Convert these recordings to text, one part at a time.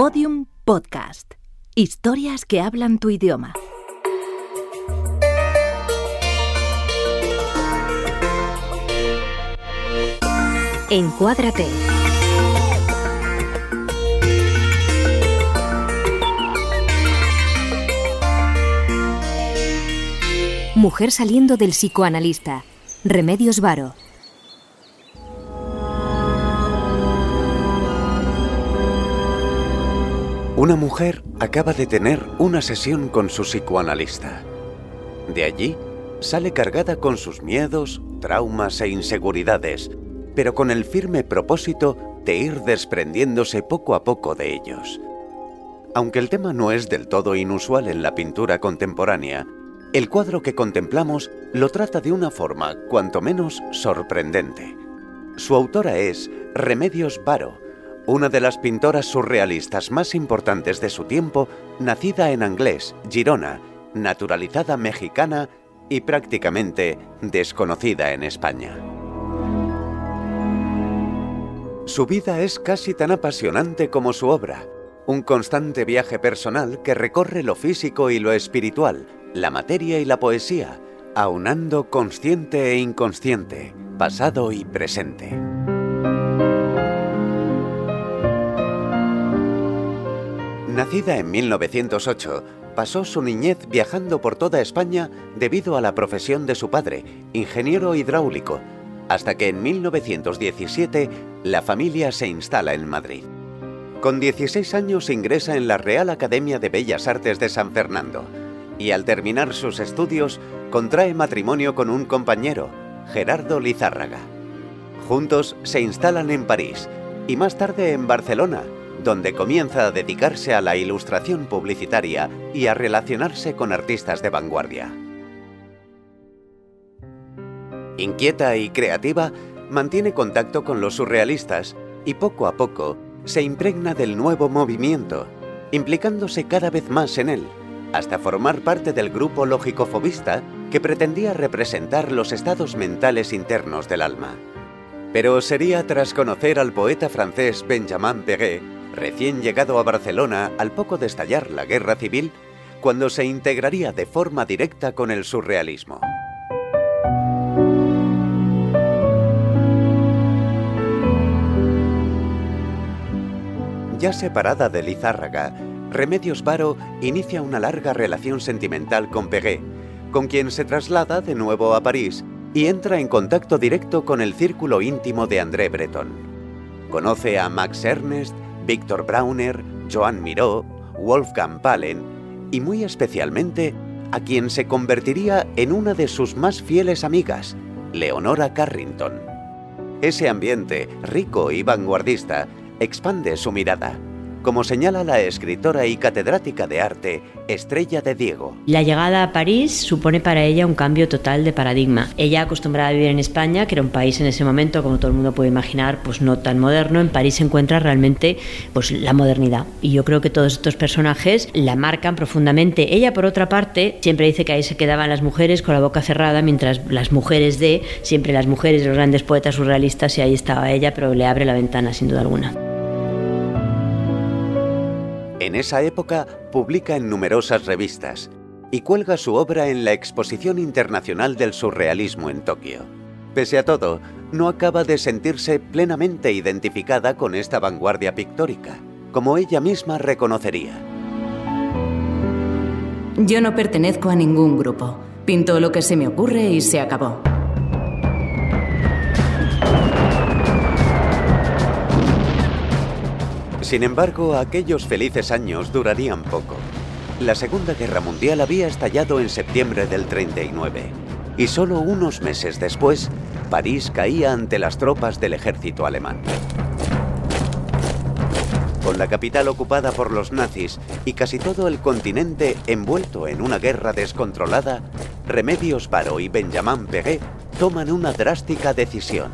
Podium Podcast. Historias que hablan tu idioma. Encuádrate. Mujer saliendo del psicoanalista. Remedios Varo. Una mujer acaba de tener una sesión con su psicoanalista. De allí sale cargada con sus miedos, traumas e inseguridades, pero con el firme propósito de ir desprendiéndose poco a poco de ellos. Aunque el tema no es del todo inusual en la pintura contemporánea, el cuadro que contemplamos lo trata de una forma cuanto menos sorprendente. Su autora es Remedios Varo, una de las pintoras surrealistas más importantes de su tiempo, nacida en Anglés, Girona, naturalizada mexicana y prácticamente desconocida en España. Su vida es casi tan apasionante como su obra, un constante viaje personal que recorre lo físico y lo espiritual, la materia y la poesía, aunando consciente e inconsciente, pasado y presente. Nacida en 1908, pasó su niñez viajando por toda España debido a la profesión de su padre, ingeniero hidráulico, hasta que en 1917 la familia se instala en Madrid. Con 16 años ingresa en la Real Academia de Bellas Artes de San Fernando y al terminar sus estudios contrae matrimonio con un compañero, Gerardo Lizárraga. Juntos se instalan en París y más tarde en Barcelona, donde comienza a dedicarse a la ilustración publicitaria y a relacionarse con artistas de vanguardia. Inquieta y creativa, mantiene contacto con los surrealistas y poco a poco se impregna del nuevo movimiento, implicándose cada vez más en él, hasta formar parte del grupo lógico-fobista que pretendía representar los estados mentales internos del alma. Pero sería tras conocer al poeta francés Benjamin Perret recién llegado a Barcelona al poco de estallar la guerra civil, cuando se integraría de forma directa con el surrealismo. Ya separada de Lizárraga, Remedios Varo inicia una larga relación sentimental con Peguet, con quien se traslada de nuevo a París y entra en contacto directo con el círculo íntimo de André Breton. Conoce a Max Ernest, Víctor Brauner, Joan Miró, Wolfgang Palen y muy especialmente a quien se convertiría en una de sus más fieles amigas, Leonora Carrington. Ese ambiente, rico y vanguardista, expande su mirada como señala la escritora y catedrática de arte Estrella de Diego. La llegada a París supone para ella un cambio total de paradigma. Ella acostumbrada a vivir en España, que era un país en ese momento, como todo el mundo puede imaginar, pues no tan moderno, en París se encuentra realmente pues la modernidad. Y yo creo que todos estos personajes la marcan profundamente. Ella, por otra parte, siempre dice que ahí se quedaban las mujeres con la boca cerrada, mientras las mujeres de, siempre las mujeres, los grandes poetas surrealistas, y ahí estaba ella, pero le abre la ventana sin duda alguna. En esa época publica en numerosas revistas y cuelga su obra en la Exposición Internacional del Surrealismo en Tokio. Pese a todo, no acaba de sentirse plenamente identificada con esta vanguardia pictórica, como ella misma reconocería. Yo no pertenezco a ningún grupo. Pinto lo que se me ocurre y se acabó. Sin embargo, aquellos felices años durarían poco. La Segunda Guerra Mundial había estallado en septiembre del 39 y solo unos meses después, París caía ante las tropas del ejército alemán. Con la capital ocupada por los nazis y casi todo el continente envuelto en una guerra descontrolada, Remedios Varo y Benjamin Perret toman una drástica decisión,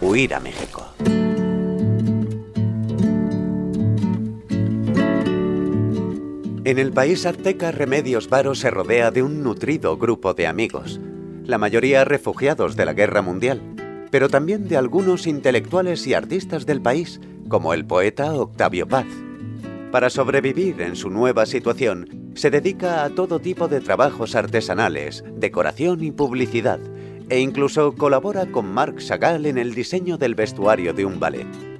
huir a México. En el país azteca, Remedios Varo se rodea de un nutrido grupo de amigos, la mayoría refugiados de la Guerra Mundial, pero también de algunos intelectuales y artistas del país, como el poeta Octavio Paz. Para sobrevivir en su nueva situación, se dedica a todo tipo de trabajos artesanales, decoración y publicidad, e incluso colabora con Marc Chagall en el diseño del vestuario de un ballet.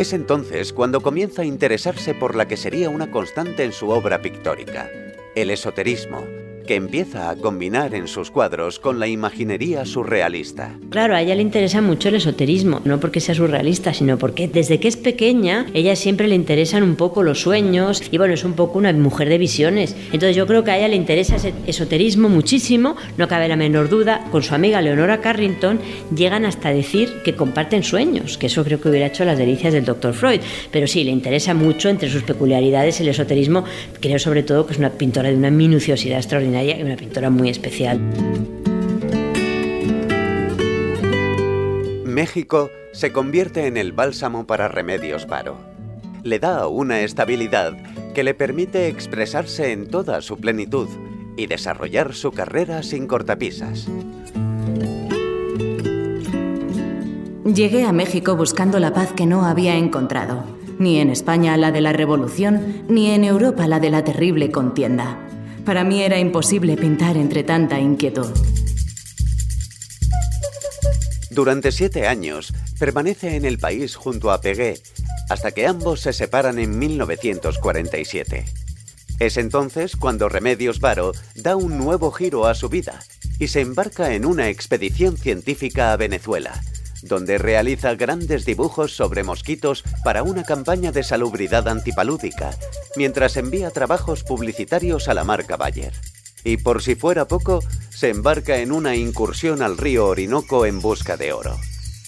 Es entonces cuando comienza a interesarse por la que sería una constante en su obra pictórica, el esoterismo, que empieza a combinar en sus cuadros con la imaginería surrealista. Claro, a ella le interesa mucho el esoterismo, no porque sea surrealista, sino porque desde que es pequeña, ella siempre le interesan un poco los sueños y bueno, es un poco una mujer de visiones. Entonces yo creo que a ella le interesa ese esoterismo muchísimo, no cabe la menor duda, con su amiga Leonora Carrington llegan hasta decir que comparten sueños, que eso creo que hubiera hecho las delicias del doctor Freud, pero sí, le interesa mucho entre sus peculiaridades el esoterismo, creo sobre todo que es una pintora de una minuciosidad extraordinaria y una pintora muy especial. México se convierte en el bálsamo para Remedios Varo. Le da una estabilidad que le permite expresarse en toda su plenitud y desarrollar su carrera sin cortapisas. Llegué a México buscando la paz que no había encontrado, ni en España la de la revolución, ni en Europa la de la terrible contienda. Para mí era imposible pintar entre tanta inquietud. Durante siete años permanece en el país junto a Pegué, hasta que ambos se separan en 1947. Es entonces cuando Remedios Varo da un nuevo giro a su vida y se embarca en una expedición científica a Venezuela, donde realiza grandes dibujos sobre mosquitos para una campaña de salubridad antipalúdica, mientras envía trabajos publicitarios a la marca Bayer. Y por si fuera poco, se embarca en una incursión al río Orinoco en busca de oro.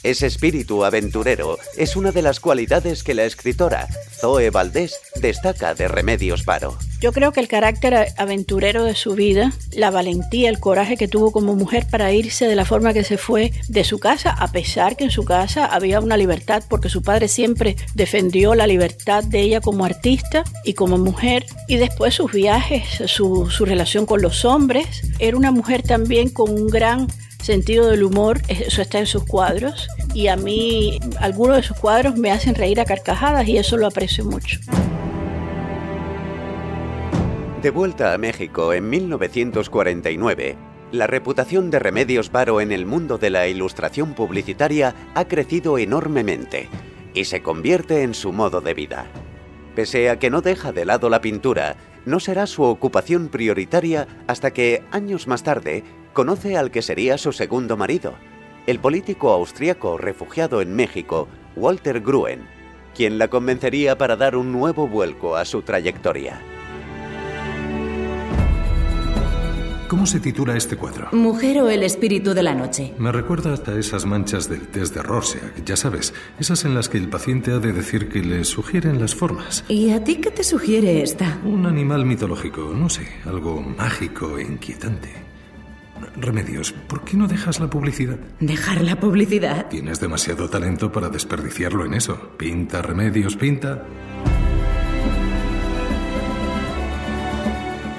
Ese espíritu aventurero es una de las cualidades que la escritora Zoe Valdés destaca de Remedios Varo. Yo creo que el carácter aventurero de su vida, la valentía, el coraje que tuvo como mujer para irse de la forma que se fue de su casa, a pesar que en su casa había una libertad, porque su padre siempre defendió la libertad de ella como artista y como mujer, y después sus viajes, su, relación con los hombres, era una mujer también con un gran sentido del humor, eso está en sus cuadros y a mí algunos de sus cuadros me hacen reír a carcajadas y eso lo aprecio mucho. De vuelta a México en 1949, la reputación de Remedios Varo en el mundo de la ilustración publicitaria ha crecido enormemente y se convierte en su modo de vida. Pese a que no deja de lado la pintura, no será su ocupación prioritaria hasta que, años más tarde, conoce al que sería su segundo marido, el político austriaco refugiado en México, Walter Gruen, quien la convencería para dar un nuevo vuelco a su trayectoria. ¿Cómo se titula este cuadro? Mujer o el espíritu de la noche. Me recuerda hasta esas manchas del test de Rorschach, ya sabes, esas en las que el paciente ha de decir que le sugieren las formas. ¿Y a ti qué te sugiere esta? Un animal mitológico, no sé, algo mágico e inquietante. Remedios, ¿por qué no dejas la publicidad? ¿Dejar la publicidad? Tienes demasiado talento para desperdiciarlo en eso. Pinta, Remedios, pinta.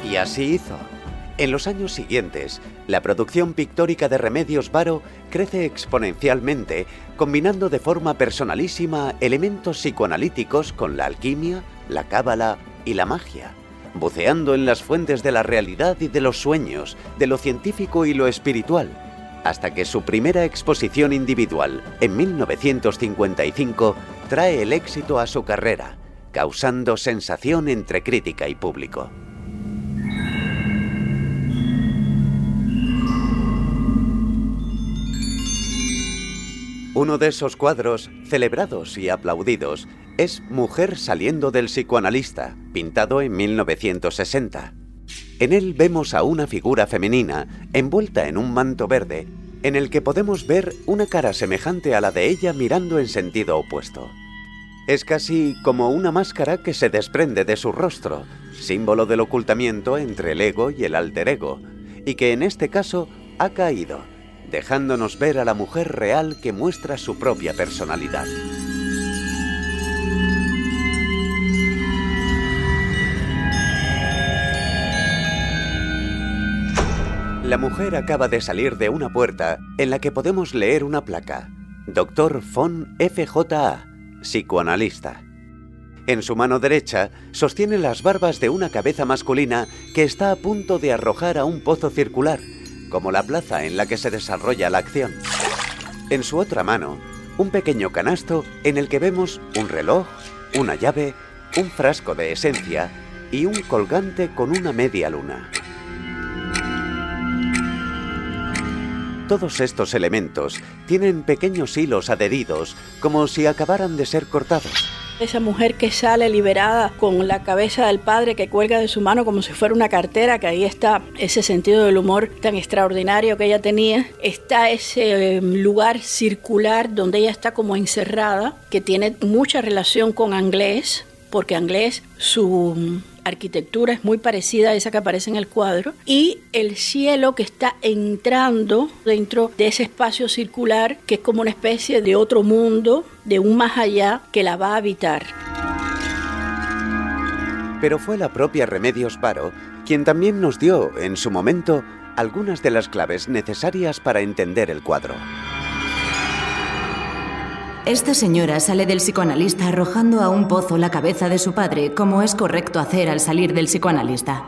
Y así hizo. En los años siguientes, la producción pictórica de Remedios Varo crece exponencialmente, combinando de forma personalísima elementos psicoanalíticos con la alquimia, la cábala y la magia, buceando en las fuentes de la realidad y de los sueños, de lo científico y lo espiritual, hasta que su primera exposición individual, en 1955, trae el éxito a su carrera, causando sensación entre crítica y público. Uno de esos cuadros, celebrados y aplaudidos, es Mujer saliendo del psicoanalista, pintado en 1960. En él vemos a una figura femenina envuelta en un manto verde, en el que podemos ver una cara semejante a la de ella mirando en sentido opuesto. Es casi como una máscara que se desprende de su rostro, símbolo del ocultamiento entre el ego y el alter ego, y que en este caso ha caído dejándonos ver a la mujer real que muestra su propia personalidad. La mujer acaba de salir de una puerta en la que podemos leer una placa. Doctor von FJA, psicoanalista. En su mano derecha sostiene las barbas de una cabeza masculina que está a punto de arrojar a un pozo circular, como la plaza en la que se desarrolla la acción. En su otra mano, un pequeño canasto en el que vemos un reloj, una llave, un frasco de esencia y un colgante con una media luna. Todos estos elementos tienen pequeños hilos adheridos como si acabaran de ser cortados. Esa mujer que sale liberada con la cabeza del padre que cuelga de su mano como si fuera una cartera, que ahí está ese sentido del humor tan extraordinario que ella tenía. Está ese em, lugar circular donde ella está como encerrada, que tiene mucha relación con Anglés, porque Anglés su arquitectura es muy parecida a esa que aparece en el cuadro, y el cielo que está entrando dentro de ese espacio circular que es como una especie de otro mundo, de un más allá que la va a habitar. Pero fue la propia Remedios Varo quien también nos dio, en su momento, algunas de las claves necesarias para entender el cuadro. Esta señora sale del psicoanalista arrojando a un pozo la cabeza de su padre, como es correcto hacer al salir del psicoanalista.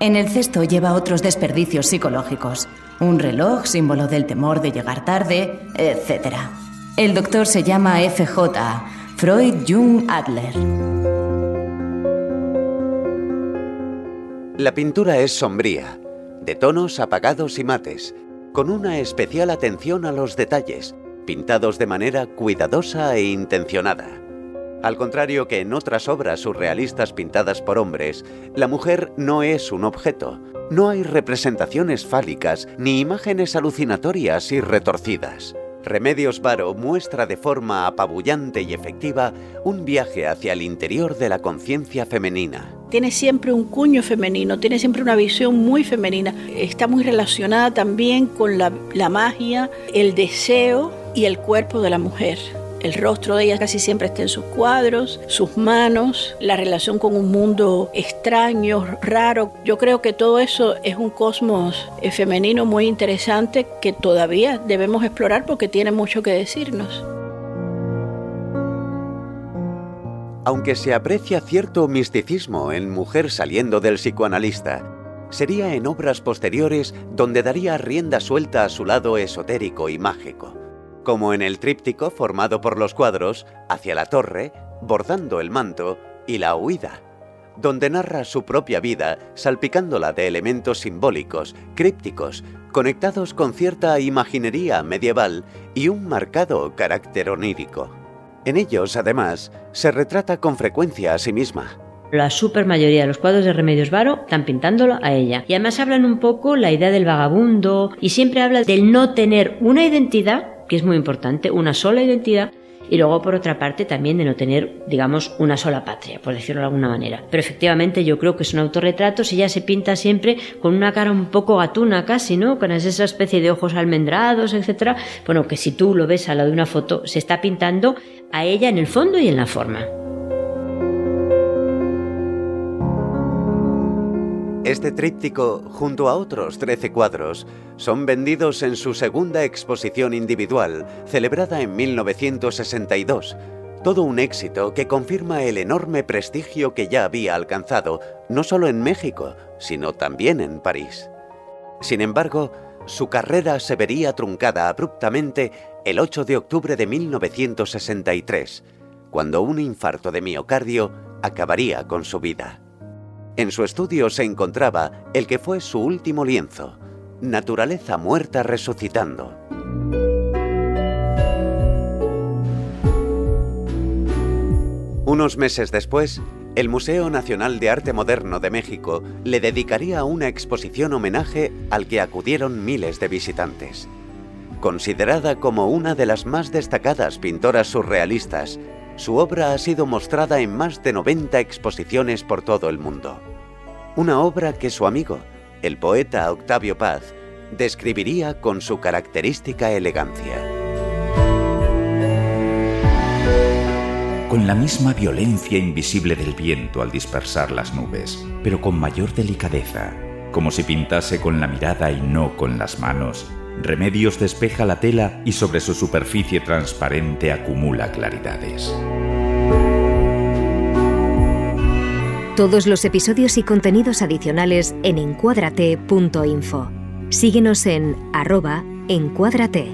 En el cesto lleva otros desperdicios psicológicos, un reloj, símbolo del temor de llegar tarde, etc. El doctor se llama FJ, Freud Jung Adler. La pintura es sombría, de tonos apagados y mates, con una especial atención a los detalles, pintados de manera cuidadosa e intencionada. Al contrario que en otras obras surrealistas pintadas por hombres, la mujer no es un objeto. No hay representaciones fálicas ni imágenes alucinatorias y retorcidas. Remedios Varo muestra de forma apabullante y efectiva un viaje hacia el interior de la conciencia femenina. Tiene siempre un cuño femenino, tiene siempre una visión muy femenina. Está muy relacionada también con la, la magia, el deseo y el cuerpo de la mujer. El rostro de ella casi siempre está en sus cuadros, sus manos, la relación con un mundo extraño, raro. Yo creo que todo eso es un cosmos eh, femenino muy interesante que todavía debemos explorar porque tiene mucho que decirnos. Aunque se aprecia cierto misticismo en Mujer saliendo del psicoanalista, sería en obras posteriores donde daría rienda suelta a su lado esotérico y mágico como en el tríptico formado por los cuadros Hacia la torre, Bordando el manto y La huida, donde narra su propia vida salpicándola de elementos simbólicos, crípticos, conectados con cierta imaginería medieval y un marcado carácter onírico. En ellos, además, se retrata con frecuencia a sí misma. La super mayoría de los cuadros de Remedios Varo están pintándolo a ella. Y además hablan un poco la idea del vagabundo y siempre habla del no tener una identidad que es muy importante, una sola identidad y luego por otra parte también de no tener, digamos, una sola patria, por decirlo de alguna manera. Pero efectivamente yo creo que es un autorretrato si ella se pinta siempre con una cara un poco gatuna casi, ¿no? Con esa especie de ojos almendrados, etcétera. Bueno, que si tú lo ves a la de una foto, se está pintando a ella en el fondo y en la forma. Este tríptico, junto a otros 13 cuadros, son vendidos en su segunda exposición individual, celebrada en 1962. Todo un éxito que confirma el enorme prestigio que ya había alcanzado, no solo en México, sino también en París. Sin embargo, su carrera se vería truncada abruptamente el 8 de octubre de 1963, cuando un infarto de miocardio acabaría con su vida. En su estudio se encontraba el que fue su último lienzo, Naturaleza muerta resucitando. Unos meses después, el Museo Nacional de Arte Moderno de México le dedicaría una exposición homenaje al que acudieron miles de visitantes. Considerada como una de las más destacadas pintoras surrealistas, su obra ha sido mostrada en más de 90 exposiciones por todo el mundo. Una obra que su amigo, el poeta Octavio Paz, describiría con su característica elegancia. Con la misma violencia invisible del viento al dispersar las nubes, pero con mayor delicadeza, como si pintase con la mirada y no con las manos, Remedios despeja la tela y sobre su superficie transparente acumula claridades. Todos los episodios y contenidos adicionales en encuadrate.info. Síguenos en arroba encuadrate.